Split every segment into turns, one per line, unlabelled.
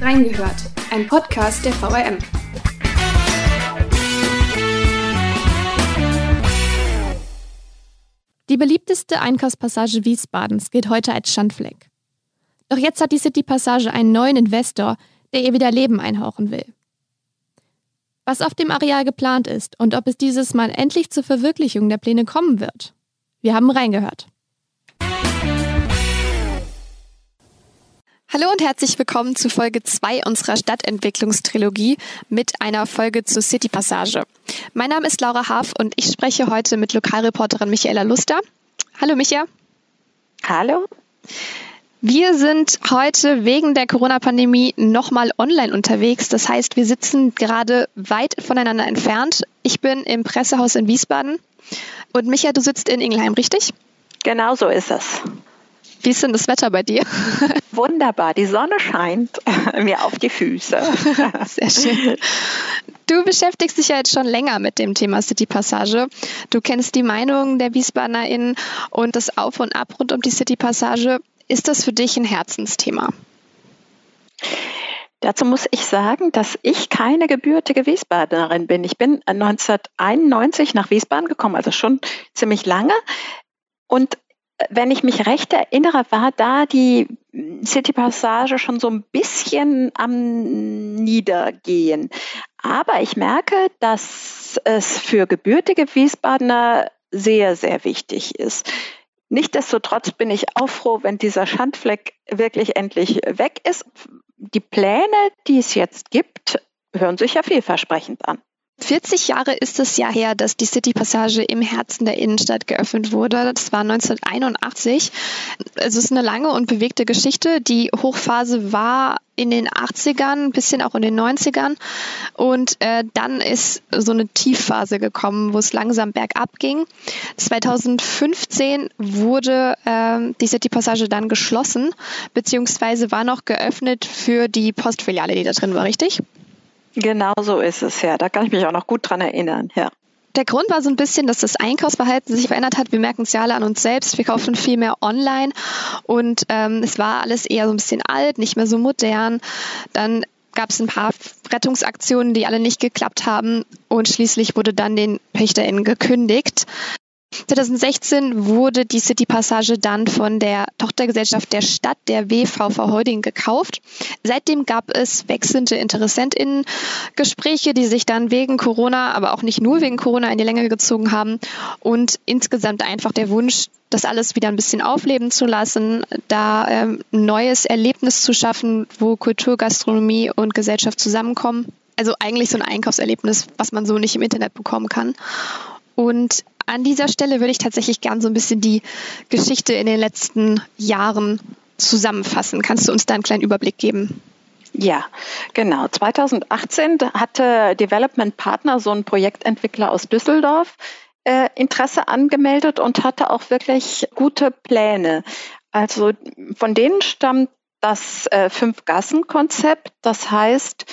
Reingehört, ein Podcast der VRM.
Die beliebteste Einkaufspassage Wiesbadens gilt heute als Schandfleck. Doch jetzt hat die City Passage einen neuen Investor, der ihr wieder Leben einhauchen will. Was auf dem Areal geplant ist und ob es dieses Mal endlich zur Verwirklichung der Pläne kommen wird. Wir haben reingehört. Hallo und herzlich willkommen zu Folge 2 unserer Stadtentwicklungstrilogie mit einer Folge zur City Passage. Mein Name ist Laura Haaf und ich spreche heute mit Lokalreporterin Michaela Luster. Hallo Micha.
Hallo.
Wir sind heute wegen der Corona-Pandemie nochmal online unterwegs. Das heißt, wir sitzen gerade weit voneinander entfernt. Ich bin im Pressehaus in Wiesbaden und Micha, du sitzt in Ingelheim, richtig?
Genau so ist es.
Wie ist denn das Wetter bei dir?
Wunderbar, die Sonne scheint mir auf die Füße.
Sehr schön. Du beschäftigst dich ja jetzt schon länger mit dem Thema City Passage. Du kennst die Meinungen der WiesbadenerInnen und das Auf und Ab rund um die City Passage. Ist das für dich ein Herzensthema?
Dazu muss ich sagen, dass ich keine gebürtige Wiesbadenerin bin. Ich bin 1991 nach Wiesbaden gekommen, also schon ziemlich lange. Und wenn ich mich recht erinnere, war da die City Passage schon so ein bisschen am Niedergehen. Aber ich merke, dass es für gebürtige Wiesbadener sehr, sehr wichtig ist. Nichtsdestotrotz bin ich auch froh, wenn dieser Schandfleck wirklich endlich weg ist. Die Pläne, die es jetzt gibt, hören sich ja vielversprechend an.
40 Jahre ist es ja her, dass die City Passage im Herzen der Innenstadt geöffnet wurde. Das war 1981. Es ist eine lange und bewegte Geschichte. Die Hochphase war in den 80ern, ein bisschen auch in den 90ern. Und äh, dann ist so eine Tiefphase gekommen, wo es langsam bergab ging. 2015 wurde äh, die City Passage dann geschlossen, beziehungsweise war noch geöffnet für die Postfiliale, die da drin war, richtig?
Genau so ist es, ja. Da kann ich mich auch noch gut dran erinnern, ja.
Der Grund war so ein bisschen, dass das Einkaufsverhalten sich verändert hat. Wir merken es ja alle an uns selbst. Wir kaufen viel mehr online und ähm, es war alles eher so ein bisschen alt, nicht mehr so modern. Dann gab es ein paar Rettungsaktionen, die alle nicht geklappt haben und schließlich wurde dann den PächterInnen gekündigt. 2016 wurde die City Passage dann von der Tochtergesellschaft der Stadt, der WVV Holding, gekauft. Seitdem gab es wechselnde InteressentInnen Gespräche, die sich dann wegen Corona, aber auch nicht nur wegen Corona in die Länge gezogen haben und insgesamt einfach der Wunsch, das alles wieder ein bisschen aufleben zu lassen, da ähm, ein neues Erlebnis zu schaffen, wo Kultur, Gastronomie und Gesellschaft zusammenkommen. Also eigentlich so ein Einkaufserlebnis, was man so nicht im Internet bekommen kann. Und an dieser Stelle würde ich tatsächlich gern so ein bisschen die Geschichte in den letzten Jahren zusammenfassen. Kannst du uns da einen kleinen Überblick geben?
Ja, genau. 2018 hatte Development Partner, so ein Projektentwickler aus Düsseldorf, äh, Interesse angemeldet und hatte auch wirklich gute Pläne. Also von denen stammt das äh, Fünf-Gassen-Konzept. Das heißt,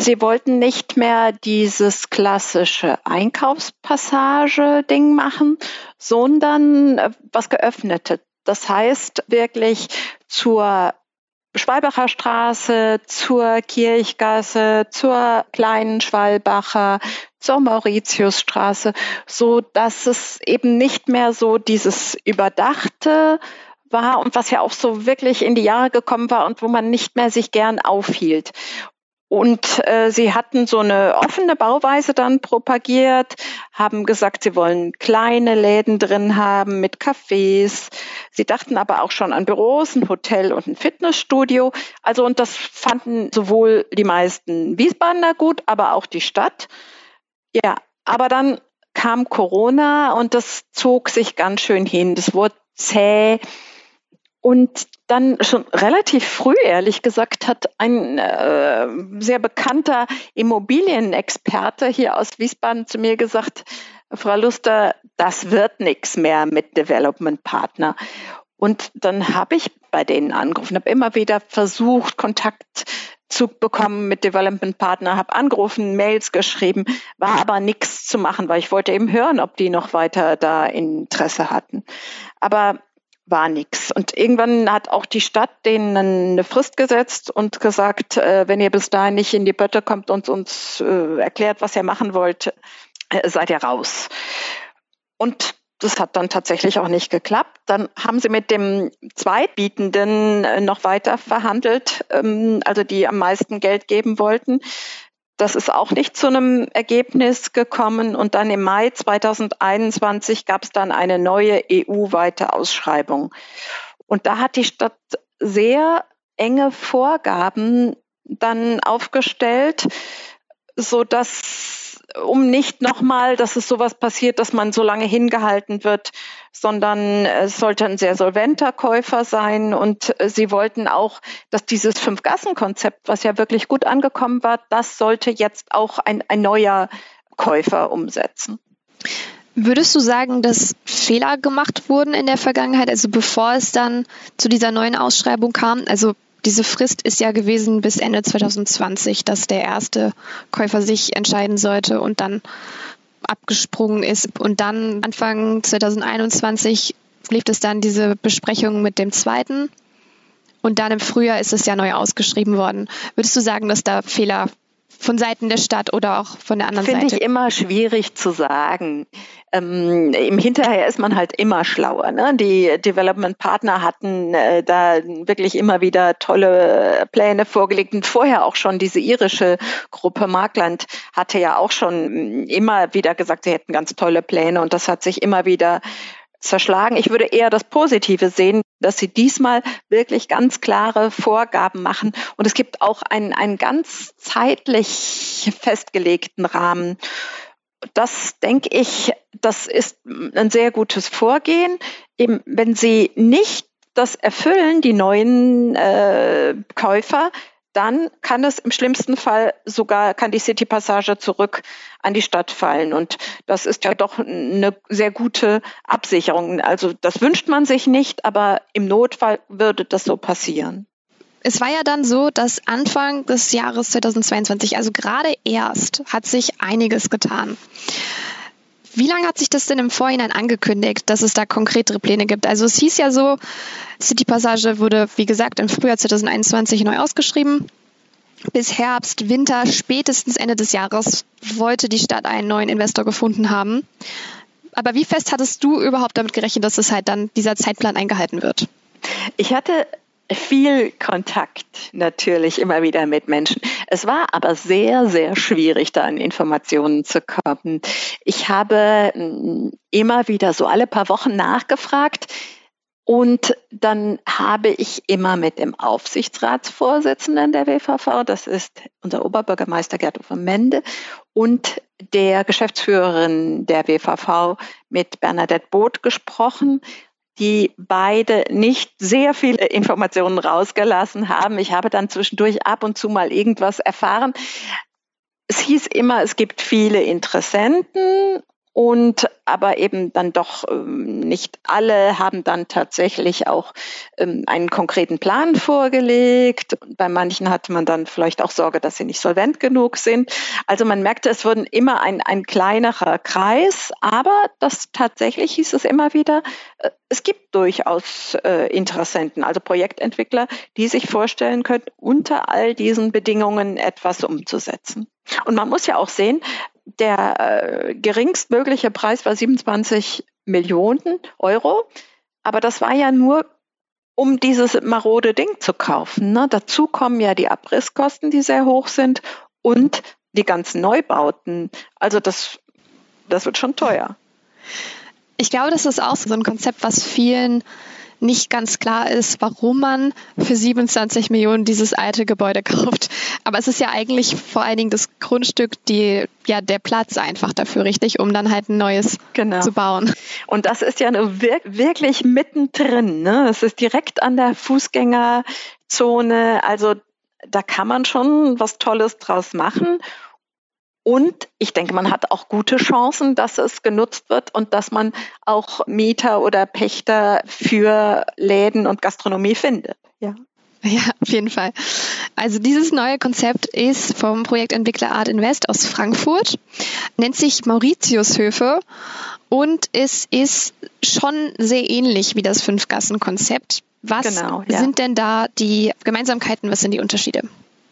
Sie wollten nicht mehr dieses klassische Einkaufspassage-Ding machen, sondern äh, was geöffnete. Das heißt wirklich zur Schwalbacher Straße, zur Kirchgasse, zur kleinen Schwalbacher, zur Mauritiusstraße, so dass es eben nicht mehr so dieses überdachte war und was ja auch so wirklich in die Jahre gekommen war und wo man nicht mehr sich gern aufhielt. Und äh, sie hatten so eine offene Bauweise dann propagiert, haben gesagt, sie wollen kleine Läden drin haben mit Cafés. Sie dachten aber auch schon an Büros, ein Hotel und ein Fitnessstudio. Also und das fanden sowohl die meisten Wiesbadener gut, aber auch die Stadt. Ja, aber dann kam Corona und das zog sich ganz schön hin. Das wurde zäh. Und dann schon relativ früh, ehrlich gesagt, hat ein äh, sehr bekannter Immobilienexperte hier aus Wiesbaden zu mir gesagt, Frau Luster, das wird nichts mehr mit Development Partner. Und dann habe ich bei denen angerufen, habe immer wieder versucht, Kontakt zu bekommen mit Development Partner, habe angerufen, Mails geschrieben, war aber nichts zu machen, weil ich wollte eben hören, ob die noch weiter da Interesse hatten. Aber war nichts. Und irgendwann hat auch die Stadt denen eine Frist gesetzt und gesagt, äh, wenn ihr bis dahin nicht in die Pötte kommt und uns äh, erklärt, was ihr machen wollt, äh, seid ihr raus. Und das hat dann tatsächlich auch nicht geklappt. Dann haben sie mit dem Zweitbietenden äh, noch weiter verhandelt, ähm, also die am meisten Geld geben wollten. Das ist auch nicht zu einem Ergebnis gekommen. Und dann im Mai 2021 gab es dann eine neue EU-weite Ausschreibung. Und da hat die Stadt sehr enge Vorgaben dann aufgestellt, so dass um nicht nochmal, dass es sowas passiert, dass man so lange hingehalten wird, sondern es sollte ein sehr solventer Käufer sein. Und sie wollten auch, dass dieses Fünf-Gassen-Konzept, was ja wirklich gut angekommen war, das sollte jetzt auch ein, ein neuer Käufer umsetzen.
Würdest du sagen, dass Fehler gemacht wurden in der Vergangenheit, also bevor es dann zu dieser neuen Ausschreibung kam? Also diese Frist ist ja gewesen bis Ende 2020, dass der erste Käufer sich entscheiden sollte und dann abgesprungen ist. Und dann Anfang 2021 lief es dann diese Besprechung mit dem zweiten. Und dann im Frühjahr ist es ja neu ausgeschrieben worden. Würdest du sagen, dass da Fehler von Seiten der Stadt oder auch von der anderen
Find
Seite?
Finde ich immer schwierig zu sagen. Ähm, Im Hinterher ist man halt immer schlauer. Ne? Die Development Partner hatten äh, da wirklich immer wieder tolle Pläne vorgelegt und vorher auch schon diese irische Gruppe Markland hatte ja auch schon immer wieder gesagt, sie hätten ganz tolle Pläne und das hat sich immer wieder zerschlagen. Ich würde eher das Positive sehen, dass sie diesmal wirklich ganz klare Vorgaben machen. Und es gibt auch einen, einen ganz zeitlich festgelegten Rahmen. Das denke ich, das ist ein sehr gutes Vorgehen. Eben, wenn sie nicht das erfüllen, die neuen äh, Käufer, dann kann es im schlimmsten Fall sogar, kann die City-Passage zurück an die Stadt fallen. Und das ist ja doch eine sehr gute Absicherung. Also das wünscht man sich nicht, aber im Notfall würde das so passieren.
Es war ja dann so, dass Anfang des Jahres 2022, also gerade erst, hat sich einiges getan. Wie lange hat sich das denn im Vorhinein angekündigt, dass es da konkretere Pläne gibt? Also es hieß ja so, City Passage wurde, wie gesagt, im Frühjahr 2021 neu ausgeschrieben. Bis Herbst, Winter, spätestens Ende des Jahres wollte die Stadt einen neuen Investor gefunden haben. Aber wie fest hattest du überhaupt damit gerechnet, dass es halt dann dieser Zeitplan eingehalten wird?
Ich hatte viel Kontakt natürlich immer wieder mit Menschen. Es war aber sehr, sehr schwierig, da an Informationen zu kommen. Ich habe mm, immer wieder so alle paar Wochen nachgefragt. Und dann habe ich immer mit dem Aufsichtsratsvorsitzenden der WVV, das ist unser Oberbürgermeister Gerd Uwe Mende, und der Geschäftsführerin der WVV mit Bernadette Both gesprochen die beide nicht sehr viele Informationen rausgelassen haben. Ich habe dann zwischendurch ab und zu mal irgendwas erfahren. Es hieß immer, es gibt viele Interessenten und aber eben dann doch ähm, nicht alle haben dann tatsächlich auch ähm, einen konkreten Plan vorgelegt. Bei manchen hatte man dann vielleicht auch Sorge, dass sie nicht solvent genug sind. Also man merkte, es wurden immer ein, ein kleinerer Kreis, aber das tatsächlich hieß es immer wieder, äh, es gibt durchaus äh, Interessenten, also Projektentwickler, die sich vorstellen können, unter all diesen Bedingungen etwas umzusetzen. Und man muss ja auch sehen, der äh, geringstmögliche Preis war 27 Millionen Euro. Aber das war ja nur, um dieses marode Ding zu kaufen. Ne? Dazu kommen ja die Abrisskosten, die sehr hoch sind und die ganzen Neubauten. Also das, das wird schon teuer.
Ich glaube, das ist auch so ein Konzept, was vielen nicht ganz klar ist, warum man für 27 Millionen dieses alte Gebäude kauft. Aber es ist ja eigentlich vor allen Dingen das Grundstück, die, ja, der Platz einfach dafür, richtig, um dann halt ein neues genau. zu bauen.
Und das ist ja wirklich mittendrin. Ne? Es ist direkt an der Fußgängerzone. Also da kann man schon was Tolles draus machen. Und ich denke, man hat auch gute Chancen, dass es genutzt wird und dass man auch Mieter oder Pächter für Läden und Gastronomie findet.
Ja. Ja, auf jeden Fall. Also dieses neue Konzept ist vom Projektentwickler Art Invest aus Frankfurt, nennt sich Mauritiushöfe Und es ist schon sehr ähnlich wie das Fünf-Gassen-Konzept. Was genau, ja. sind denn da die Gemeinsamkeiten, was sind die Unterschiede?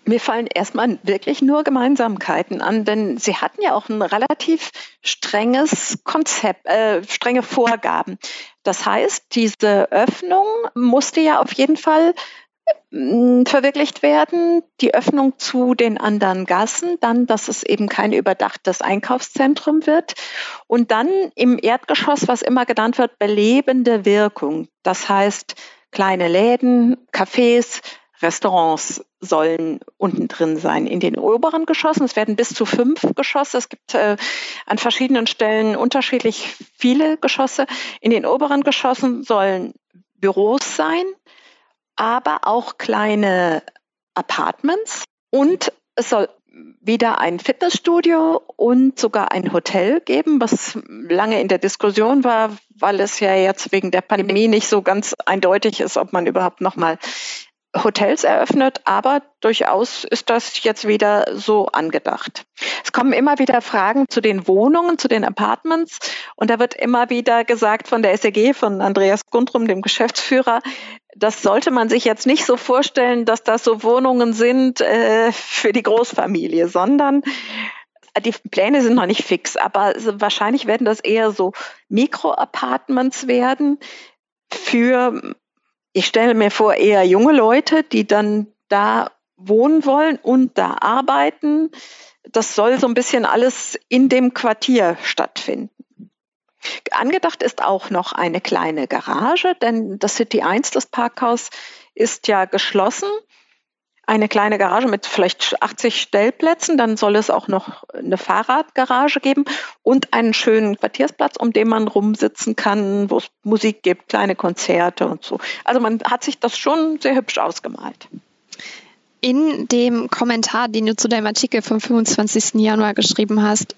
Mir fallen erstmal wirklich nur Gemeinsamkeiten an, denn Sie hatten ja auch ein relativ strenges Konzept, äh, strenge Vorgaben. Das heißt, diese Öffnung musste ja auf jeden Fall äh, verwirklicht werden, die Öffnung zu den anderen Gassen, dann, dass es eben kein überdachtes Einkaufszentrum wird und dann im Erdgeschoss, was immer genannt wird, belebende Wirkung. Das heißt, kleine Läden, Cafés, Restaurants sollen unten drin sein. In den oberen Geschossen, es werden bis zu fünf Geschosse, es gibt äh, an verschiedenen Stellen unterschiedlich viele Geschosse. In den oberen Geschossen sollen Büros sein, aber auch kleine Apartments und es soll wieder ein Fitnessstudio und sogar ein Hotel geben, was lange in der Diskussion war, weil es ja jetzt wegen der Pandemie nicht so ganz eindeutig ist, ob man überhaupt noch mal Hotels eröffnet, aber durchaus ist das jetzt wieder so angedacht. Es kommen immer wieder Fragen zu den Wohnungen, zu den Apartments und da wird immer wieder gesagt von der SEG, von Andreas Gundrum, dem Geschäftsführer, das sollte man sich jetzt nicht so vorstellen, dass das so Wohnungen sind äh, für die Großfamilie, sondern die Pläne sind noch nicht fix, aber wahrscheinlich werden das eher so Mikro-Apartments werden für ich stelle mir vor, eher junge Leute, die dann da wohnen wollen und da arbeiten. Das soll so ein bisschen alles in dem Quartier stattfinden. Angedacht ist auch noch eine kleine Garage, denn das City 1, das Parkhaus, ist ja geschlossen eine kleine Garage mit vielleicht 80 Stellplätzen. Dann soll es auch noch eine Fahrradgarage geben und einen schönen Quartiersplatz, um den man rumsitzen kann, wo es Musik gibt, kleine Konzerte und so. Also man hat sich das schon sehr hübsch ausgemalt.
In dem Kommentar, den du zu deinem Artikel vom 25. Januar geschrieben hast,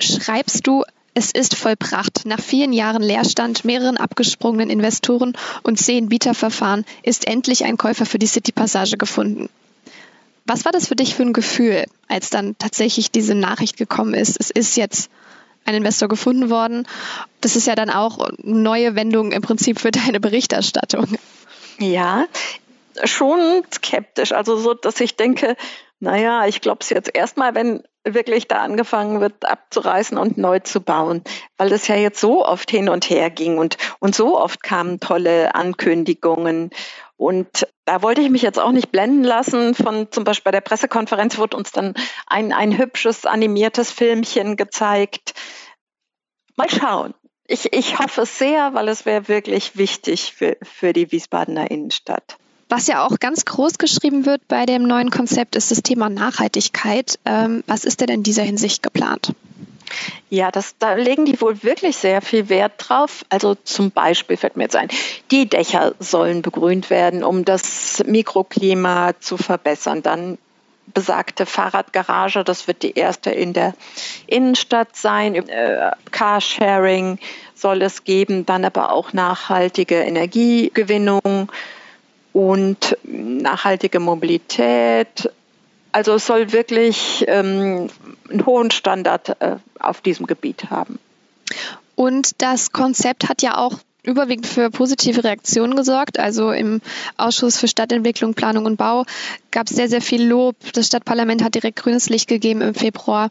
schreibst du, es ist vollbracht. Nach vielen Jahren Leerstand, mehreren abgesprungenen Investoren und zehn Bieterverfahren ist endlich ein Käufer für die City Passage gefunden. Was war das für dich für ein Gefühl, als dann tatsächlich diese Nachricht gekommen ist? Es ist jetzt ein Investor gefunden worden. Das ist ja dann auch neue Wendung im Prinzip für deine Berichterstattung.
Ja, schon skeptisch. Also so, dass ich denke, naja, ich glaube es jetzt erstmal, wenn wirklich da angefangen wird abzureißen und neu zu bauen, weil das ja jetzt so oft hin und her ging und, und so oft kamen tolle Ankündigungen. Und da wollte ich mich jetzt auch nicht blenden lassen von zum Beispiel bei der Pressekonferenz wurde uns dann ein, ein hübsches animiertes Filmchen gezeigt. Mal schauen. Ich, ich hoffe es sehr, weil es wäre wirklich wichtig für, für die Wiesbadener Innenstadt.
Was ja auch ganz groß geschrieben wird bei dem neuen Konzept, ist das Thema Nachhaltigkeit. Ähm, was ist denn in dieser Hinsicht geplant?
Ja, das, da legen die wohl wirklich sehr viel Wert drauf. Also zum Beispiel fällt mir jetzt ein, die Dächer sollen begrünt werden, um das Mikroklima zu verbessern. Dann besagte Fahrradgarage, das wird die erste in der Innenstadt sein. Äh, Carsharing soll es geben, dann aber auch nachhaltige Energiegewinnung und nachhaltige Mobilität. Also es soll wirklich ähm, einen hohen Standard äh, auf diesem Gebiet haben.
Und das Konzept hat ja auch überwiegend für positive Reaktionen gesorgt. Also im Ausschuss für Stadtentwicklung, Planung und Bau gab es sehr, sehr viel Lob. Das Stadtparlament hat direkt grünes Licht gegeben im Februar.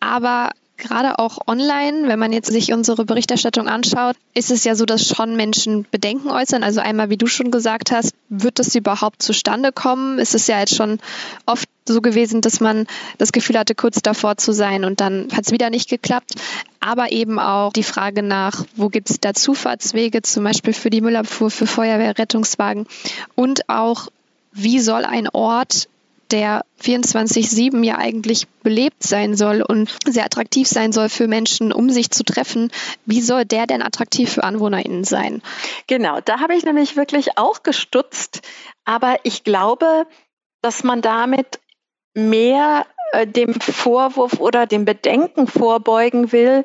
Aber gerade auch online, wenn man jetzt sich unsere Berichterstattung anschaut, ist es ja so, dass schon Menschen Bedenken äußern. Also einmal, wie du schon gesagt hast, wird das überhaupt zustande kommen? Es ist ja jetzt schon oft so gewesen, dass man das Gefühl hatte, kurz davor zu sein und dann hat es wieder nicht geklappt. Aber eben auch die Frage nach, wo gibt es da Zufahrtswege, zum Beispiel für die Müllabfuhr, für Feuerwehr, Rettungswagen und auch, wie soll ein Ort der 24-7 ja eigentlich belebt sein soll und sehr attraktiv sein soll für Menschen, um sich zu treffen. Wie soll der denn attraktiv für AnwohnerInnen sein?
Genau, da habe ich nämlich wirklich auch gestutzt. Aber ich glaube, dass man damit mehr äh, dem Vorwurf oder dem Bedenken vorbeugen will,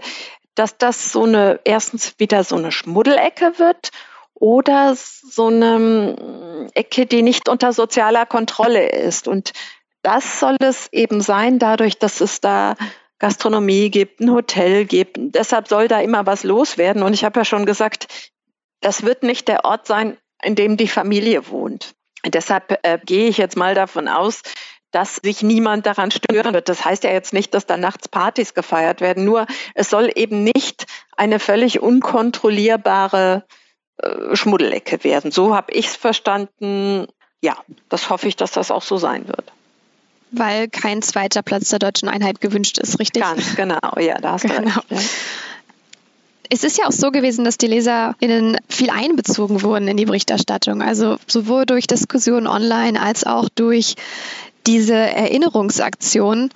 dass das so eine, erstens wieder so eine Schmuddelecke wird oder so eine Ecke, die nicht unter sozialer Kontrolle ist. Und das soll es eben sein, dadurch, dass es da Gastronomie gibt, ein Hotel gibt. Deshalb soll da immer was loswerden. Und ich habe ja schon gesagt, das wird nicht der Ort sein, in dem die Familie wohnt. Deshalb äh, gehe ich jetzt mal davon aus, dass sich niemand daran stören wird. Das heißt ja jetzt nicht, dass da nachts Partys gefeiert werden. Nur es soll eben nicht eine völlig unkontrollierbare äh, Schmuddelecke werden. So habe ich es verstanden. Ja, das hoffe ich, dass das auch so sein wird.
Weil kein zweiter Platz der deutschen Einheit gewünscht ist, richtig?
Ganz genau, ja, da hast genau. du recht. Ja.
Es ist ja auch so gewesen, dass die LeserInnen viel einbezogen wurden in die Berichterstattung. Also sowohl durch Diskussionen online als auch durch diese Erinnerungsaktion,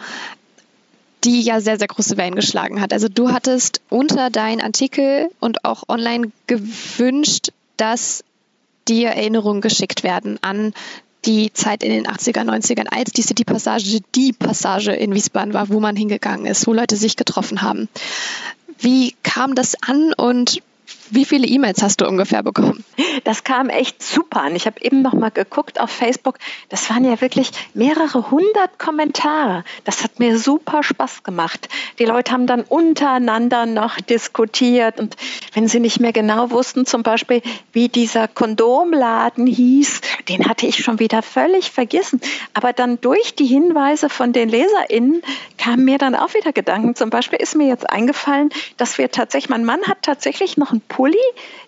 die ja sehr, sehr große Wellen geschlagen hat. Also du hattest unter deinen Artikel und auch online gewünscht, dass dir Erinnerungen geschickt werden an die Zeit in den 80er, 90ern, als die City-Passage die Passage in Wiesbaden war, wo man hingegangen ist, wo Leute sich getroffen haben. Wie kam das an und wie viele E-Mails hast du ungefähr bekommen?
Das kam echt super an. Ich habe eben noch mal geguckt auf Facebook. Das waren ja wirklich mehrere hundert Kommentare. Das hat mir super Spaß gemacht. Die Leute haben dann untereinander noch diskutiert und wenn sie nicht mehr genau wussten, zum Beispiel wie dieser Kondomladen hieß, den hatte ich schon wieder völlig vergessen. Aber dann durch die Hinweise von den LeserInnen kamen mir dann auch wieder Gedanken. Zum Beispiel ist mir jetzt eingefallen, dass wir tatsächlich, mein Mann hat tatsächlich noch einen Pulli,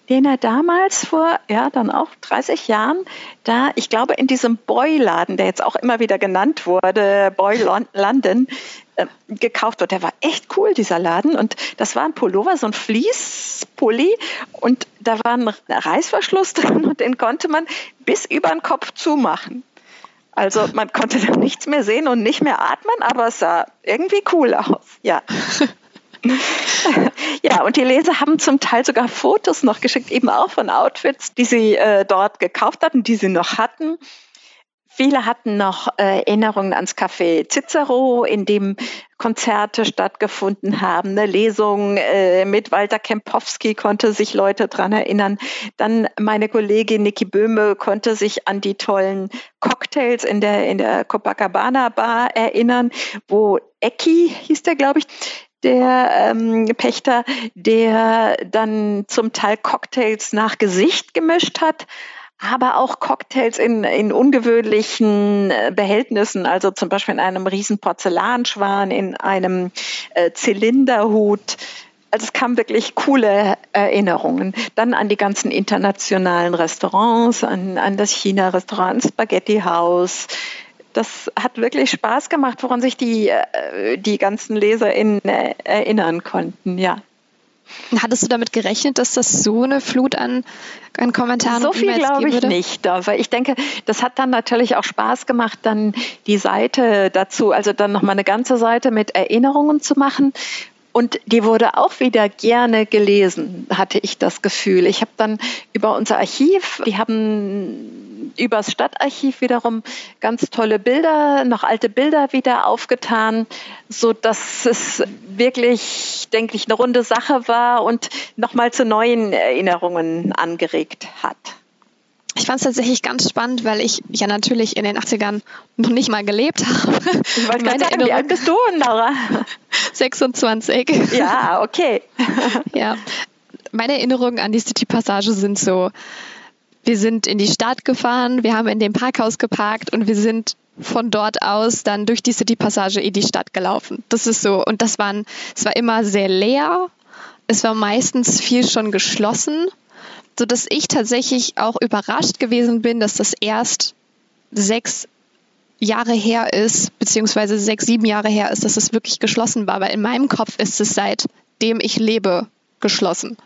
den er damals vor, ja, dann auch 30 Jahren da, ich glaube, in diesem Boy-Laden, der jetzt auch immer wieder genannt wurde, Boy London, äh, gekauft wird. Der war echt cool, dieser Laden. Und das war ein Pullover, so ein Fließpulli. Und da war ein Reißverschluss drin und den konnte man bis über den Kopf zumachen. Also man konnte dann nichts mehr sehen und nicht mehr atmen, aber es sah irgendwie cool aus. Ja. ja, und die Leser haben zum Teil sogar Fotos noch geschickt, eben auch von Outfits, die sie äh, dort gekauft hatten, die sie noch hatten. Viele hatten noch äh, Erinnerungen ans Café Cicero, in dem Konzerte stattgefunden haben. Eine Lesung äh, mit Walter Kempowski konnte sich Leute dran erinnern. Dann meine Kollegin Niki Böhme konnte sich an die tollen Cocktails in der, in der Copacabana Bar erinnern, wo Ecki hieß der, glaube ich, der ähm, Pächter, der dann zum Teil Cocktails nach Gesicht gemischt hat aber auch Cocktails in, in ungewöhnlichen äh, Behältnissen, also zum Beispiel in einem riesen Porzellanschwan, in einem äh, Zylinderhut. Also es kamen wirklich coole Erinnerungen. Dann an die ganzen internationalen Restaurants, an, an das China-Restaurant, Spaghetti House. Das hat wirklich Spaß gemacht, woran sich die, äh, die ganzen LeserInnen äh, erinnern konnten, ja.
Hattest du damit gerechnet, dass das so eine Flut an, an Kommentaren
so viel glaube ich würde? nicht, aber ich denke, das hat dann natürlich auch Spaß gemacht, dann die Seite dazu, also dann nochmal eine ganze Seite mit Erinnerungen zu machen, und die wurde auch wieder gerne gelesen, hatte ich das Gefühl. Ich habe dann über unser Archiv, die haben über das Stadtarchiv wiederum ganz tolle Bilder, noch alte Bilder wieder aufgetan, so dass es wirklich, denke ich, eine runde Sache war und nochmal zu neuen Erinnerungen angeregt hat.
Ich fand es tatsächlich ganz spannend, weil ich ja natürlich in den 80ern noch nicht mal gelebt habe.
Ich wollte gerade sagen, wie alt bist du, Laura?
26.
Ja, okay.
ja. Meine Erinnerungen an die City-Passage sind so, wir sind in die Stadt gefahren, wir haben in dem Parkhaus geparkt und wir sind von dort aus dann durch die City-Passage in die Stadt gelaufen. Das ist so. Und das waren, es war immer sehr leer. Es war meistens viel schon geschlossen so dass ich tatsächlich auch überrascht gewesen bin, dass das erst sechs Jahre her ist, beziehungsweise sechs, sieben Jahre her ist, dass es wirklich geschlossen war, weil in meinem Kopf ist es seitdem ich lebe geschlossen.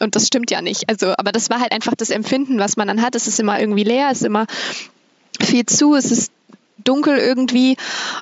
Und das stimmt ja nicht. Also, aber das war halt einfach das Empfinden, was man dann hat. Es ist immer irgendwie leer, es ist immer viel zu, es ist dunkel irgendwie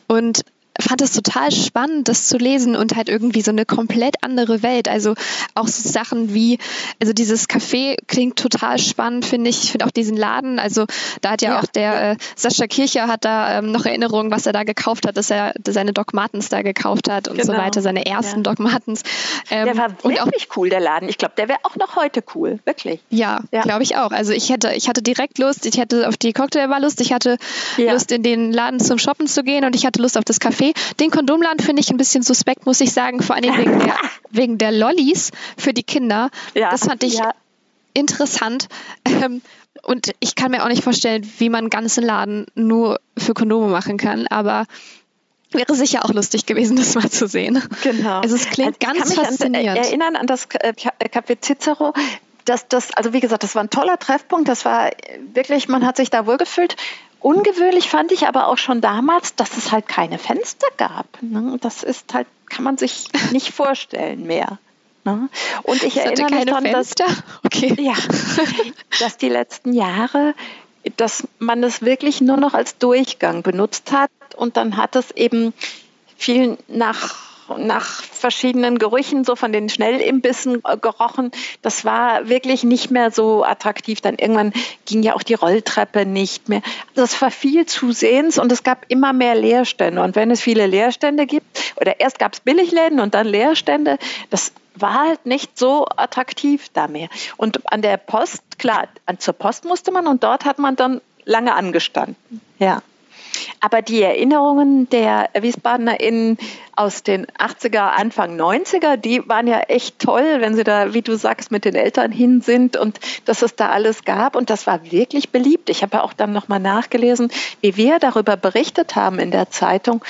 und fand es total spannend, das zu lesen und halt irgendwie so eine komplett andere Welt. Also auch so Sachen wie, also dieses Café klingt total spannend, finde ich. Ich finde auch diesen Laden, also da hat ja, ja. auch der äh, Sascha Kircher hat da ähm, noch Erinnerungen, was er da gekauft hat, dass er seine Doc Martens da gekauft hat und genau. so weiter, seine ersten ja. Doc Martens.
Ähm, der war wirklich auch, cool, der Laden. Ich glaube, der wäre auch noch heute cool, wirklich.
Ja, ja. glaube ich auch. Also ich hätte, ich hatte direkt Lust, ich hatte auf die Cocktailbar Lust, ich hatte Lust, in den Laden zum Shoppen zu gehen und ich hatte Lust auf das Café okay. Den Kondomladen finde ich ein bisschen suspekt, muss ich sagen, vor allem wegen der, wegen der Lollis für die Kinder. Ja, das fand ich ja. interessant. Ähm, und ich kann mir auch nicht vorstellen, wie man einen ganzen Laden nur für Kondome machen kann, aber wäre sicher auch lustig gewesen, das mal zu sehen.
Genau.
Also es klingt also ganz faszinierend.
Ich erinnern an das äh, Café Cicero. Das, das, also wie gesagt, das war ein toller Treffpunkt. Das war wirklich, man hat sich da wohlgefühlt. Ungewöhnlich fand ich aber auch schon damals, dass es halt keine Fenster gab. Ne? Das ist halt, kann man sich nicht vorstellen mehr. Ne? Und ich erinnere mich daran, dass, okay. ja, dass die letzten Jahre, dass man es wirklich nur noch als Durchgang benutzt hat und dann hat es eben viel nach nach verschiedenen Gerüchen, so von den Schnellimbissen äh, gerochen. Das war wirklich nicht mehr so attraktiv. Dann irgendwann ging ja auch die Rolltreppe nicht mehr. Das war viel zusehends und es gab immer mehr Leerstände. Und wenn es viele Leerstände gibt, oder erst gab es Billigläden und dann Leerstände, das war halt nicht so attraktiv da mehr. Und an der Post, klar, zur Post musste man und dort hat man dann lange angestanden. Ja. Aber die Erinnerungen der WiesbadenerInnen aus den 80er, Anfang 90er, die waren ja echt toll, wenn sie da, wie du sagst, mit den Eltern hin sind und dass es da alles gab. Und das war wirklich beliebt. Ich habe ja auch dann nochmal nachgelesen, wie wir darüber berichtet haben in der Zeitung.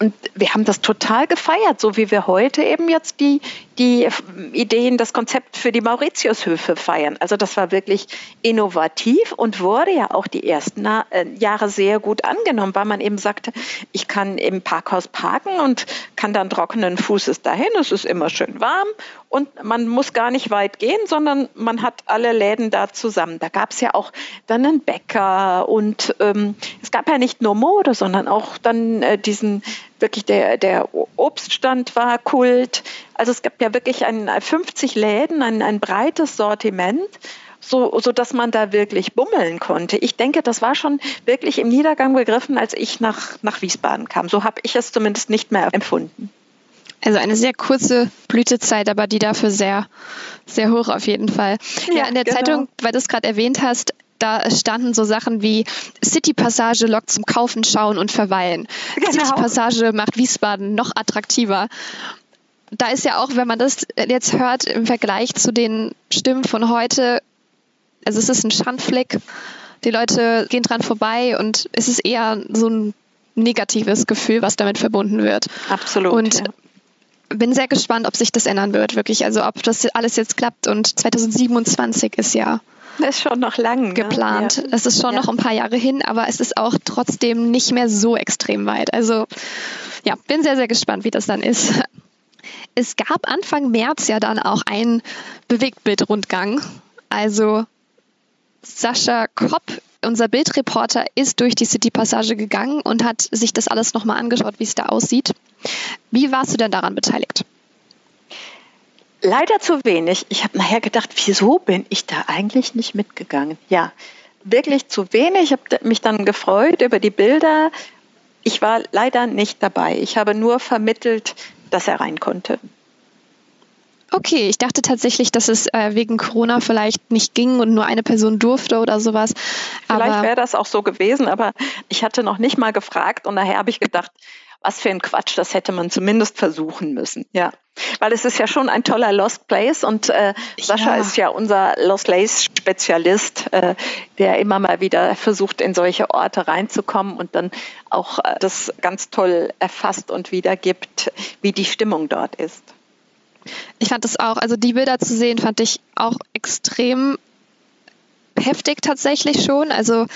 Und wir haben das total gefeiert, so wie wir heute eben jetzt die, die Ideen, das Konzept für die Mauritiushöfe feiern. Also das war wirklich innovativ und wurde ja auch die ersten äh, Jahre sehr gut angenommen, weil man eben sagte, ich kann im Parkhaus parken und kann dann trockenen Fußes dahin. Es ist immer schön warm und man muss gar nicht weit gehen, sondern man hat alle Läden da zusammen. Da gab es ja auch dann einen Bäcker und ähm, es gab ja nicht nur Mode, sondern auch dann äh, diesen wirklich der, der Obststand war Kult. Also es gab ja wirklich ein, 50 Läden, ein, ein breites Sortiment so, so dass man da wirklich bummeln konnte. Ich denke, das war schon wirklich im Niedergang begriffen, als ich nach, nach Wiesbaden kam. So habe ich es zumindest nicht mehr empfunden.
Also eine sehr kurze Blütezeit, aber die dafür sehr, sehr hoch auf jeden Fall. Ja, ja in der genau. Zeitung, weil du es gerade erwähnt hast, da standen so Sachen wie City Passage lockt zum Kaufen, Schauen und Verweilen. Genau. City Passage macht Wiesbaden noch attraktiver. Da ist ja auch, wenn man das jetzt hört im Vergleich zu den Stimmen von heute, also es ist ein Schandfleck. Die Leute gehen dran vorbei und es ist eher so ein negatives Gefühl, was damit verbunden wird.
Absolut.
Und ja bin sehr gespannt, ob sich das ändern wird, wirklich. Also ob das alles jetzt klappt und 2027 ist ja
ist schon noch lang
ne? geplant. Ja. Es ist schon ja. noch ein paar Jahre hin, aber es ist auch trotzdem nicht mehr so extrem weit. Also ja, bin sehr, sehr gespannt, wie das dann ist. Es gab Anfang März ja dann auch einen Bewegtbildrundgang. Also Sascha Kopp, unser Bildreporter, ist durch die City Passage gegangen und hat sich das alles nochmal angeschaut, wie es da aussieht. Wie warst du denn daran beteiligt?
Leider zu wenig. Ich habe nachher gedacht, wieso bin ich da eigentlich nicht mitgegangen? Ja, wirklich zu wenig. Ich habe mich dann gefreut über die Bilder. Ich war leider nicht dabei. Ich habe nur vermittelt, dass er rein konnte.
Okay, ich dachte tatsächlich, dass es äh, wegen Corona vielleicht nicht ging und nur eine Person durfte oder sowas.
Vielleicht wäre das auch so gewesen, aber ich hatte noch nicht mal gefragt und daher habe ich gedacht, was für ein Quatsch, das hätte man zumindest versuchen müssen. Ja, weil es ist ja schon ein toller Lost Place und äh, Sascha ja. ist ja unser Lost Place Spezialist, äh, der immer mal wieder versucht, in solche Orte reinzukommen und dann auch äh, das ganz toll erfasst und wiedergibt, wie die Stimmung dort ist.
Ich fand das auch, also die Bilder zu sehen, fand ich auch extrem heftig tatsächlich schon. Also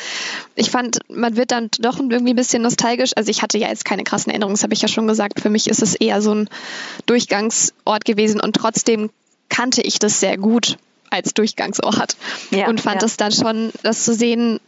ich fand, man wird dann doch irgendwie ein bisschen nostalgisch. Also ich hatte ja jetzt keine krassen Erinnerungen, das habe ich ja schon gesagt. Für mich ist es eher so ein Durchgangsort gewesen und trotzdem kannte ich das sehr gut als Durchgangsort ja, und fand es ja. dann schon, das zu sehen,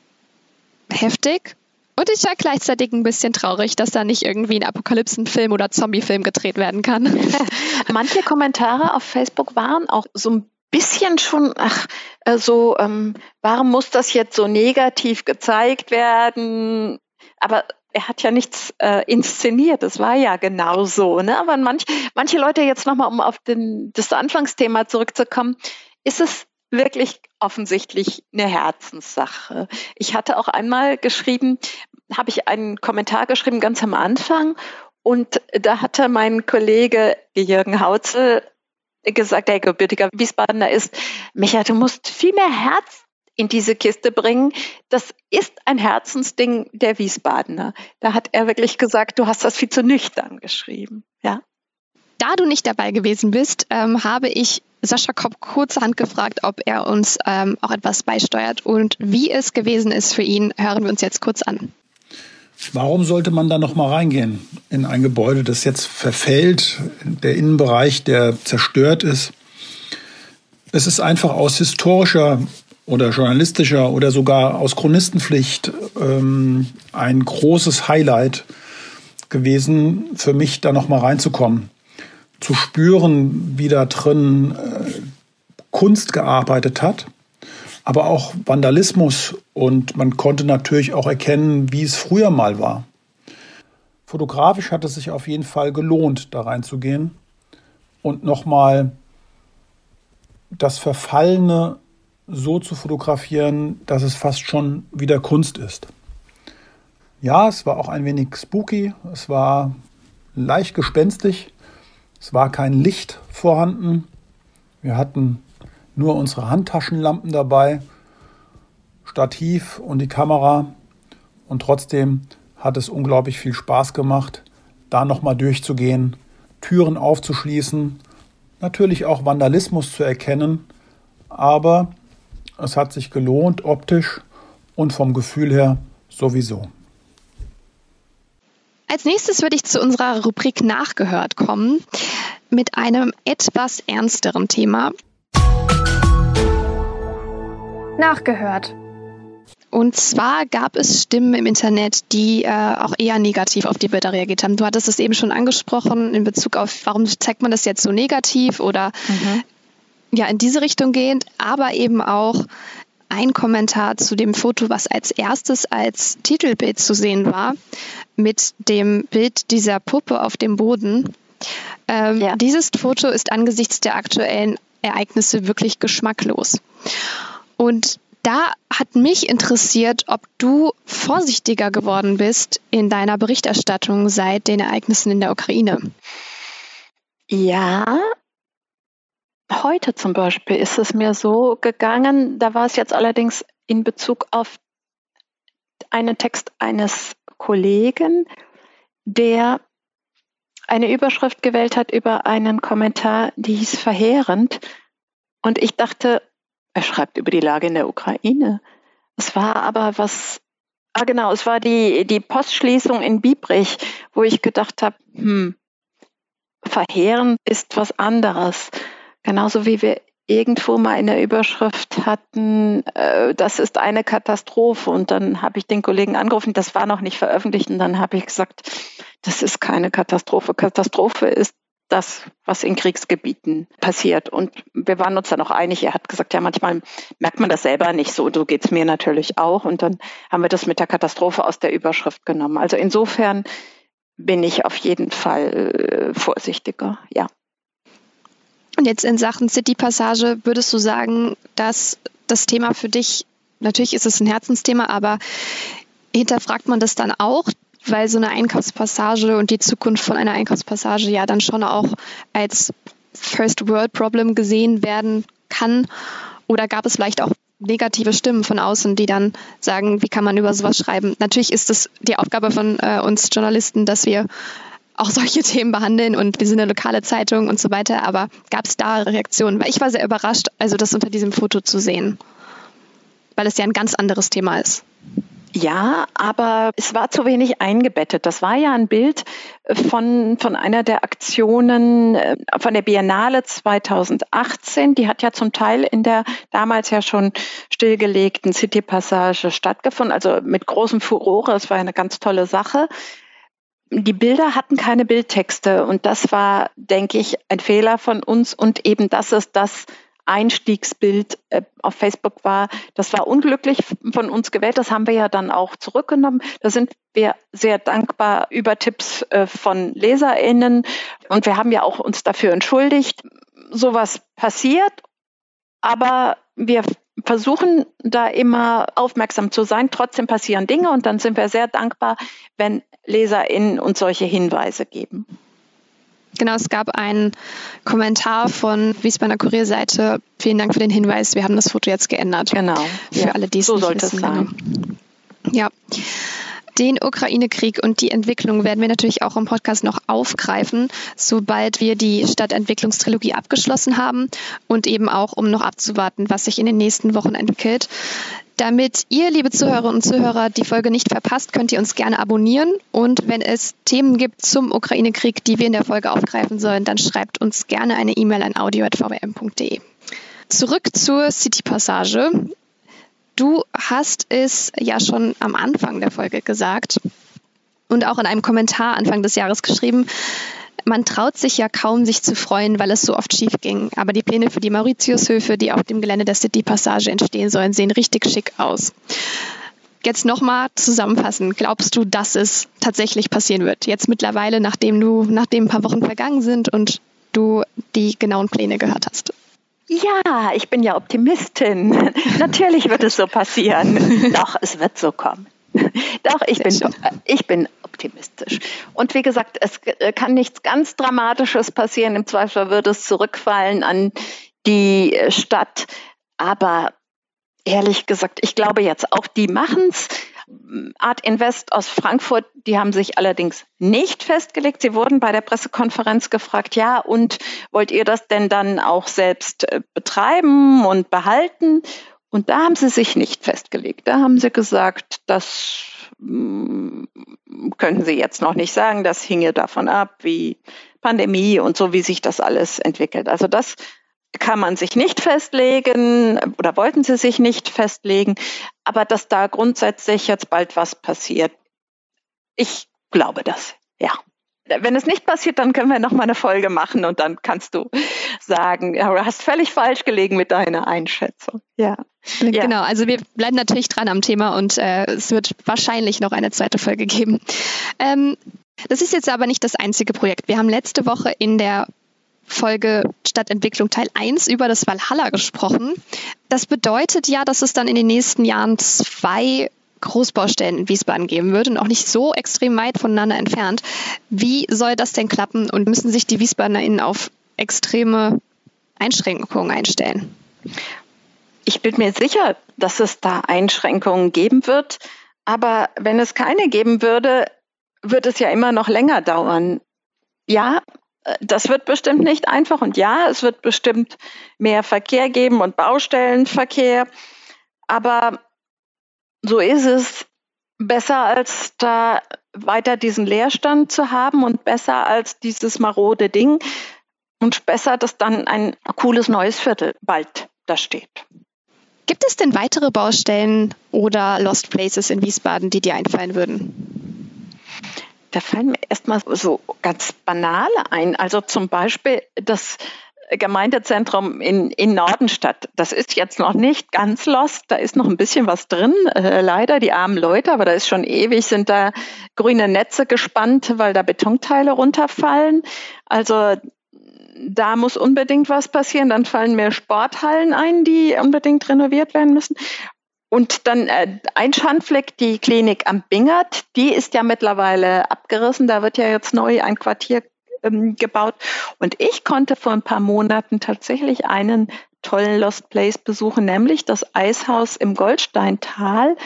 heftig. Und ich war gleichzeitig ein bisschen traurig, dass da nicht irgendwie ein Apokalypsenfilm oder Zombiefilm gedreht werden kann.
Manche Kommentare auf Facebook waren auch so ein bisschen schon, ach, äh, so, ähm, warum muss das jetzt so negativ gezeigt werden? Aber er hat ja nichts äh, inszeniert, das war ja genau so. Ne? Aber manch, manche Leute jetzt nochmal, um auf den, das Anfangsthema zurückzukommen, ist es wirklich offensichtlich eine Herzenssache. Ich hatte auch einmal geschrieben, habe ich einen Kommentar geschrieben ganz am Anfang Und da hatte mein Kollege Jürgen Hautzel gesagt, der gebürtiger Wiesbadener ist, Micha, du musst viel mehr Herz in diese Kiste bringen. Das ist ein Herzensding der Wiesbadener. Da hat er wirklich gesagt, du hast das viel zu nüchtern geschrieben. Ja.
Da du nicht dabei gewesen bist, ähm, habe ich Sascha Kopp kurzerhand gefragt, ob er uns ähm, auch etwas beisteuert und wie es gewesen ist für ihn, hören wir uns jetzt kurz an.
Warum sollte man da noch mal reingehen in ein Gebäude, das jetzt verfällt, der Innenbereich, der zerstört ist? Es ist einfach aus historischer oder journalistischer oder sogar aus Chronistenpflicht ähm, ein großes Highlight gewesen für mich, da noch mal reinzukommen, zu spüren, wie da drin äh, Kunst gearbeitet hat aber auch Vandalismus und man konnte natürlich auch erkennen, wie es früher mal war. Fotografisch hat es sich auf jeden Fall gelohnt, da reinzugehen und nochmal das Verfallene so zu fotografieren, dass es fast schon wieder Kunst ist. Ja, es war auch ein wenig spooky, es war leicht gespenstig, es war kein Licht vorhanden. Wir hatten nur unsere Handtaschenlampen dabei, Stativ und die Kamera. Und trotzdem hat es unglaublich viel Spaß gemacht, da nochmal durchzugehen, Türen aufzuschließen, natürlich auch Vandalismus zu erkennen, aber es hat sich gelohnt, optisch und vom Gefühl her sowieso.
Als nächstes würde ich zu unserer Rubrik Nachgehört kommen mit einem etwas ernsteren Thema.
Nachgehört.
Und zwar gab es Stimmen im Internet, die äh, auch eher negativ auf die Bilder reagiert haben. Du hattest es eben schon angesprochen in Bezug auf, warum zeigt man das jetzt so negativ oder mhm. ja in diese Richtung gehend, aber eben auch ein Kommentar zu dem Foto, was als erstes als Titelbild zu sehen war, mit dem Bild dieser Puppe auf dem Boden. Ähm, ja. Dieses Foto ist angesichts der aktuellen Ereignisse wirklich geschmacklos. Und da hat mich interessiert, ob du vorsichtiger geworden bist in deiner Berichterstattung seit den Ereignissen in der Ukraine.
Ja, heute zum Beispiel ist es mir so gegangen, da war es jetzt allerdings in Bezug auf einen Text eines Kollegen, der eine Überschrift gewählt hat über einen Kommentar, die hieß verheerend. Und ich dachte, er schreibt über die Lage in der Ukraine. Es war aber was, ah genau, es war die, die Postschließung in Biebrich, wo ich gedacht habe, hm, verheerend ist was anderes. Genauso wie wir irgendwo mal in der Überschrift hatten, äh, das ist eine Katastrophe. Und dann habe ich den Kollegen angerufen, das war noch nicht veröffentlicht. Und dann habe ich gesagt, das ist keine Katastrophe. Katastrophe ist das, was in Kriegsgebieten passiert. Und wir waren uns dann auch einig. Er hat gesagt, ja, manchmal merkt man das selber nicht so. So geht es mir natürlich auch. Und dann haben wir das mit der Katastrophe aus der Überschrift genommen. Also insofern bin ich auf jeden Fall äh, vorsichtiger, ja.
Und jetzt in Sachen City-Passage würdest du sagen, dass das Thema für dich, natürlich ist es ein Herzensthema, aber hinterfragt man das dann auch, weil so eine Einkaufspassage und die Zukunft von einer Einkaufspassage ja dann schon auch als First World Problem gesehen werden kann? Oder gab es vielleicht auch negative Stimmen von außen, die dann sagen, wie kann man über sowas schreiben? Natürlich ist es die Aufgabe von äh, uns Journalisten, dass wir auch solche Themen behandeln und wir sind eine lokale Zeitung und so weiter, aber gab es da Reaktionen? Weil ich war sehr überrascht, also das unter diesem Foto zu sehen, weil es ja ein ganz anderes Thema ist.
Ja, aber es war zu wenig eingebettet. Das war ja ein Bild von, von einer der Aktionen äh, von der Biennale 2018. Die hat ja zum Teil in der damals ja schon stillgelegten City Passage stattgefunden, also mit großem Furore. Es war eine ganz tolle Sache. Die Bilder hatten keine Bildtexte und das war, denke ich, ein Fehler von uns und eben das ist das, Einstiegsbild äh, auf Facebook war. Das war unglücklich von uns gewählt. Das haben wir ja dann auch zurückgenommen. Da sind wir sehr dankbar über Tipps äh, von LeserInnen. Und wir haben ja auch uns dafür entschuldigt. Sowas passiert. Aber wir versuchen da immer aufmerksam zu sein. Trotzdem passieren Dinge und dann sind wir sehr dankbar, wenn LeserInnen uns solche Hinweise geben.
Genau, es gab einen Kommentar von Wiesbadener Kurierseite. Vielen Dank für den Hinweis. Wir haben das Foto jetzt geändert.
Genau.
Für ja, alle, die es
so sollte wissen. es sein.
Genau. Ja. Den Ukraine-Krieg und die Entwicklung werden wir natürlich auch im Podcast noch aufgreifen, sobald wir die Stadtentwicklungstrilogie abgeschlossen haben und eben auch, um noch abzuwarten, was sich in den nächsten Wochen entwickelt. Damit ihr, liebe Zuhörerinnen und Zuhörer, die Folge nicht verpasst, könnt ihr uns gerne abonnieren. Und wenn es Themen gibt zum Ukraine-Krieg, die wir in der Folge aufgreifen sollen, dann schreibt uns gerne eine E-Mail an audio.vbm.de. Zurück zur City-Passage. Du hast es ja schon am Anfang der Folge gesagt und auch in einem Kommentar Anfang des Jahres geschrieben. Man traut sich ja kaum, sich zu freuen, weil es so oft schief ging. Aber die Pläne für die Mauritiushöfe, die auf dem Gelände der City Passage entstehen sollen, sehen richtig schick aus. Jetzt nochmal zusammenfassen. Glaubst du, dass es tatsächlich passieren wird? Jetzt mittlerweile, nachdem du, nachdem ein paar Wochen vergangen sind und du die genauen Pläne gehört hast.
Ja, ich bin ja Optimistin. Natürlich wird es so passieren. Doch, es wird so kommen. Doch, ich bin, ich bin optimistisch. Und wie gesagt, es kann nichts ganz Dramatisches passieren. Im Zweifel würde es zurückfallen an die Stadt. Aber ehrlich gesagt, ich glaube jetzt auch, die machen es. Art Invest aus Frankfurt, die haben sich allerdings nicht festgelegt. Sie wurden bei der Pressekonferenz gefragt, ja, und wollt ihr das denn dann auch selbst äh, betreiben und behalten? Und da haben sie sich nicht festgelegt. Da haben sie gesagt, das mm, könnten sie jetzt noch nicht sagen. Das hinge davon ab, wie Pandemie und so, wie sich das alles entwickelt. Also das kann man sich nicht festlegen oder wollten sie sich nicht festlegen, aber dass da grundsätzlich jetzt bald was passiert, ich glaube das, ja. Wenn es nicht passiert, dann können wir noch mal eine Folge machen und dann kannst du sagen, ja, du hast völlig falsch gelegen mit deiner Einschätzung. Ja.
Genau, also wir bleiben natürlich dran am Thema und äh, es wird wahrscheinlich noch eine zweite Folge geben. Ähm, das ist jetzt aber nicht das einzige Projekt. Wir haben letzte Woche in der Folge Stadtentwicklung Teil 1 über das Valhalla gesprochen. Das bedeutet ja, dass es dann in den nächsten Jahren zwei Großbaustellen in Wiesbaden geben wird und auch nicht so extrem weit voneinander entfernt. Wie soll das denn klappen und müssen sich die WiesbadenerInnen auf extreme Einschränkungen einstellen?
Ich bin mir sicher, dass es da Einschränkungen geben wird. Aber wenn es keine geben würde, wird es ja immer noch länger dauern. Ja, das wird bestimmt nicht einfach und ja, es wird bestimmt mehr Verkehr geben und Baustellenverkehr, aber so ist es besser als da weiter diesen Leerstand zu haben und besser als dieses marode Ding und besser, dass dann ein cooles neues Viertel bald da steht.
Gibt es denn weitere Baustellen oder Lost Places in Wiesbaden, die dir einfallen würden?
Da fallen mir erstmal so ganz banale ein. Also zum Beispiel das Gemeindezentrum in, in Nordenstadt. Das ist jetzt noch nicht ganz lost. Da ist noch ein bisschen was drin. Äh, leider die armen Leute, aber da ist schon ewig, sind da grüne Netze gespannt, weil da Betonteile runterfallen. Also da muss unbedingt was passieren. Dann fallen mehr Sporthallen ein, die unbedingt renoviert werden müssen. Und dann äh, ein Schandfleck, die Klinik am Bingert, die ist ja mittlerweile abgerissen. Da wird ja jetzt neu ein Quartier ähm, gebaut. Und ich konnte vor ein paar Monaten tatsächlich einen tollen Lost Place besuchen, nämlich das Eishaus im Goldsteintal.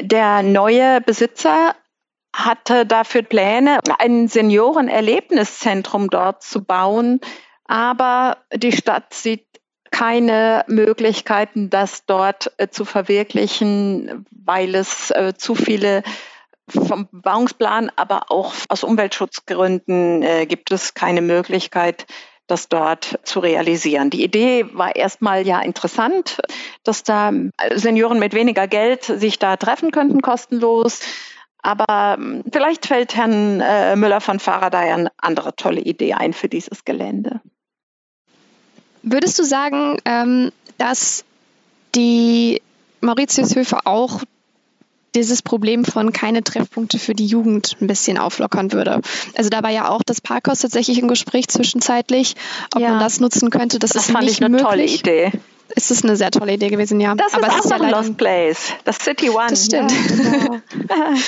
Der neue Besitzer hatte dafür Pläne, ein Seniorenerlebniszentrum dort zu bauen. Aber die Stadt sieht keine Möglichkeiten, das dort äh, zu verwirklichen, weil es äh, zu viele vom Bauungsplan, aber auch aus Umweltschutzgründen äh, gibt es keine Möglichkeit, das dort zu realisieren. Die Idee war erstmal ja interessant, dass da Senioren mit weniger Geld sich da treffen könnten, kostenlos. Aber ähm, vielleicht fällt Herrn äh, Müller von Faraday eine andere tolle Idee ein für dieses Gelände.
Würdest du sagen, ähm, dass die Mauritiushöfe auch dieses Problem von keine Treffpunkte für die Jugend ein bisschen auflockern würde. Also da war ja auch das Parkhaus tatsächlich im Gespräch zwischenzeitlich, ob ja. man das nutzen könnte. Das, das ist fand nicht ich eine möglich. tolle
Idee.
ist es eine sehr tolle Idee gewesen, ja.
Das
Aber
ist
es
auch
ist ja
ein Lost Place. Das City One.
Das stimmt.
Ja, genau.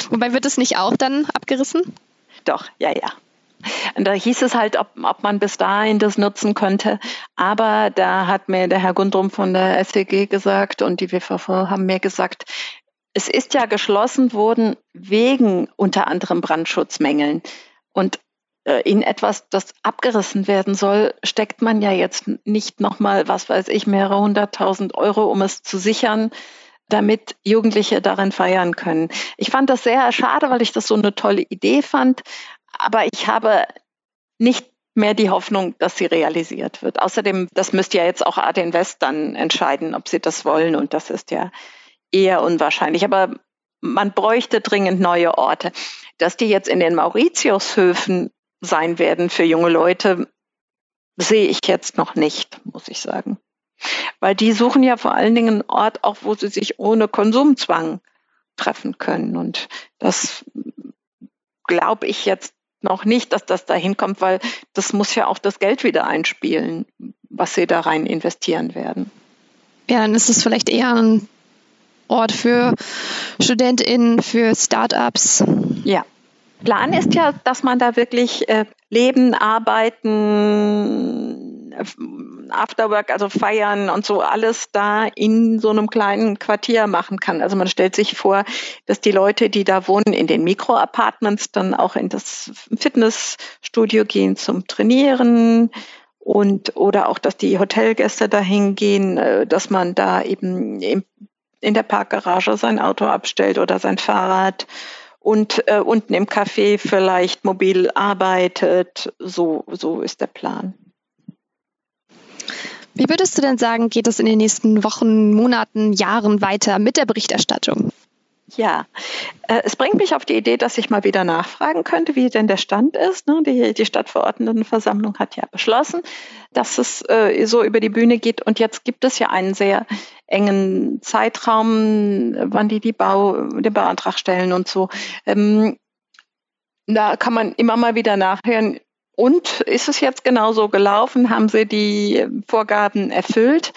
Wobei wird es nicht auch dann abgerissen?
Doch, ja, ja. Und da hieß es halt, ob, ob man bis dahin das nutzen könnte. Aber da hat mir der Herr Gundrum von der SWG gesagt und die WVV haben mir gesagt, es ist ja geschlossen worden wegen unter anderem Brandschutzmängeln. Und äh, in etwas, das abgerissen werden soll, steckt man ja jetzt nicht nochmal, was weiß ich, mehrere hunderttausend Euro, um es zu sichern, damit Jugendliche darin feiern können. Ich fand das sehr schade, weil ich das so eine tolle Idee fand, aber ich habe nicht mehr die Hoffnung, dass sie realisiert wird. Außerdem, das müsste ja jetzt auch Art Invest dann entscheiden, ob sie das wollen und das ist ja eher unwahrscheinlich. Aber man bräuchte dringend neue Orte. Dass die jetzt in den Mauritiushöfen sein werden für junge Leute, sehe ich jetzt noch nicht, muss ich sagen. Weil die suchen ja vor allen Dingen einen Ort, auch wo sie sich ohne Konsumzwang treffen können. Und das glaube ich jetzt noch nicht, dass das dahin kommt, weil das muss ja auch das Geld wieder einspielen, was sie da rein investieren werden.
Ja, dann ist es vielleicht eher ein Ort für StudentInnen, für Startups.
Ja. Plan ist ja, dass man da wirklich äh, leben, arbeiten, äh, Afterwork, also feiern und so alles da in so einem kleinen Quartier machen kann. Also man stellt sich vor, dass die Leute, die da wohnen, in den Mikroapartments dann auch in das Fitnessstudio gehen zum Trainieren und oder auch, dass die Hotelgäste dahin gehen, äh, dass man da eben in der Parkgarage sein Auto abstellt oder sein Fahrrad und äh, unten im Café vielleicht mobil arbeitet. So, so ist der Plan.
Wie würdest du denn sagen, geht es in den nächsten Wochen, Monaten, Jahren weiter mit der Berichterstattung?
Ja, äh, es bringt mich auf die Idee, dass ich mal wieder nachfragen könnte, wie denn der Stand ist. Ne? Die, Stadtverordnetenversammlung hat ja beschlossen, dass es äh, so über die Bühne geht. Und jetzt gibt es ja einen sehr engen Zeitraum, wann die, die Bau, den Bauantrag stellen und so. Ähm, da kann man immer mal wieder nachhören, und ist es jetzt genauso gelaufen? Haben Sie die Vorgaben erfüllt?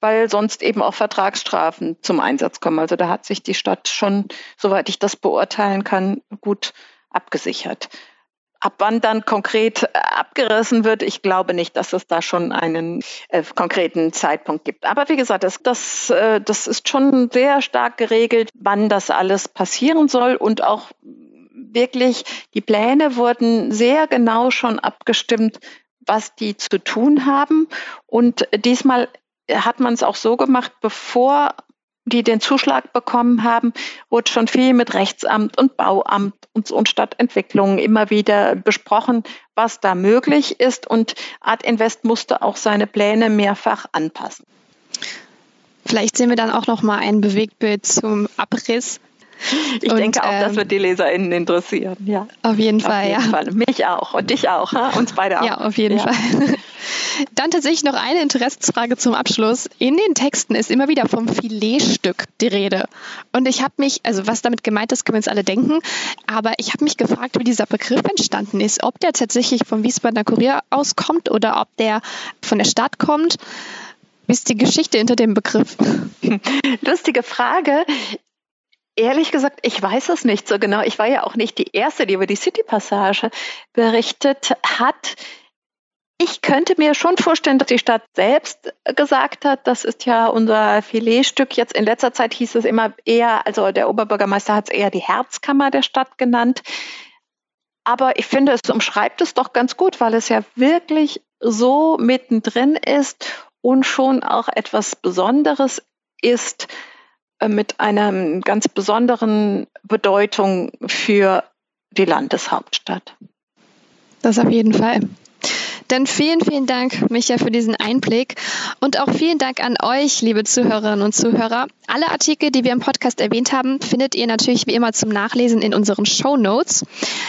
Weil sonst eben auch Vertragsstrafen zum Einsatz kommen. Also da hat sich die Stadt schon, soweit ich das beurteilen kann, gut abgesichert. Ab wann dann konkret äh, abgerissen wird, ich glaube nicht, dass es da schon einen äh, konkreten Zeitpunkt gibt. Aber wie gesagt, das, das, äh, das ist schon sehr stark geregelt, wann das alles passieren soll und auch wirklich, die Pläne wurden sehr genau schon abgestimmt, was die zu tun haben. Und diesmal hat man es auch so gemacht, bevor die den Zuschlag bekommen haben, wurde schon viel mit Rechtsamt und Bauamt und, und Stadtentwicklung immer wieder besprochen, was da möglich ist. Und Art Invest musste auch seine Pläne mehrfach anpassen.
Vielleicht sehen wir dann auch noch mal ein Bewegtbild zum Abriss
ich und, denke auch, ähm, das wird die LeserInnen interessieren. Ja.
Auf jeden Fall,
auf jeden
ja.
Fall. Mich auch und dich auch, ha? uns beide auch.
Ja, auf jeden ja. Fall. Dann tatsächlich noch eine Interessensfrage zum Abschluss. In den Texten ist immer wieder vom Filetstück die Rede. Und ich habe mich, also was damit gemeint ist, können wir uns alle denken, aber ich habe mich gefragt, wie dieser Begriff entstanden ist. Ob der tatsächlich vom Wiesbadener Kurier auskommt oder ob der von der Stadt kommt. Wie ist die Geschichte hinter dem Begriff?
Lustige Frage. Ehrlich gesagt, ich weiß es nicht so genau. Ich war ja auch nicht die Erste, die über die City-Passage berichtet hat. Ich könnte mir schon vorstellen, dass die Stadt selbst gesagt hat, das ist ja unser Filetstück. Jetzt in letzter Zeit hieß es immer eher, also der Oberbürgermeister hat es eher die Herzkammer der Stadt genannt. Aber ich finde, es umschreibt es doch ganz gut, weil es ja wirklich so mittendrin ist und schon auch etwas Besonderes ist mit einer ganz besonderen Bedeutung für die Landeshauptstadt.
Das auf jeden Fall. Dann vielen, vielen Dank, Micha, für diesen Einblick und auch vielen Dank an euch, liebe Zuhörerinnen und Zuhörer. Alle Artikel, die wir im Podcast erwähnt haben, findet ihr natürlich wie immer zum Nachlesen in unseren Show Notes.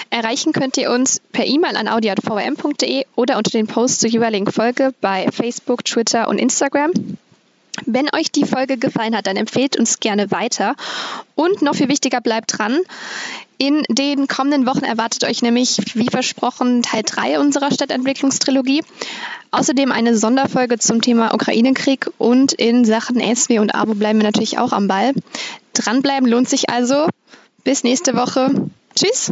Erreichen könnt ihr uns per E-Mail an audio.vm.de oder unter den Posts zur jeweiligen Folge bei Facebook, Twitter und Instagram. Wenn euch die Folge gefallen hat, dann empfehlt uns gerne weiter. Und noch viel wichtiger, bleibt dran. In den kommenden Wochen erwartet euch nämlich, wie versprochen, Teil 3 unserer Stadtentwicklungstrilogie. Außerdem eine Sonderfolge zum Thema Ukraine-Krieg und in Sachen SW und ABO bleiben wir natürlich auch am Ball. Dranbleiben lohnt sich also. Bis nächste Woche. Tschüss.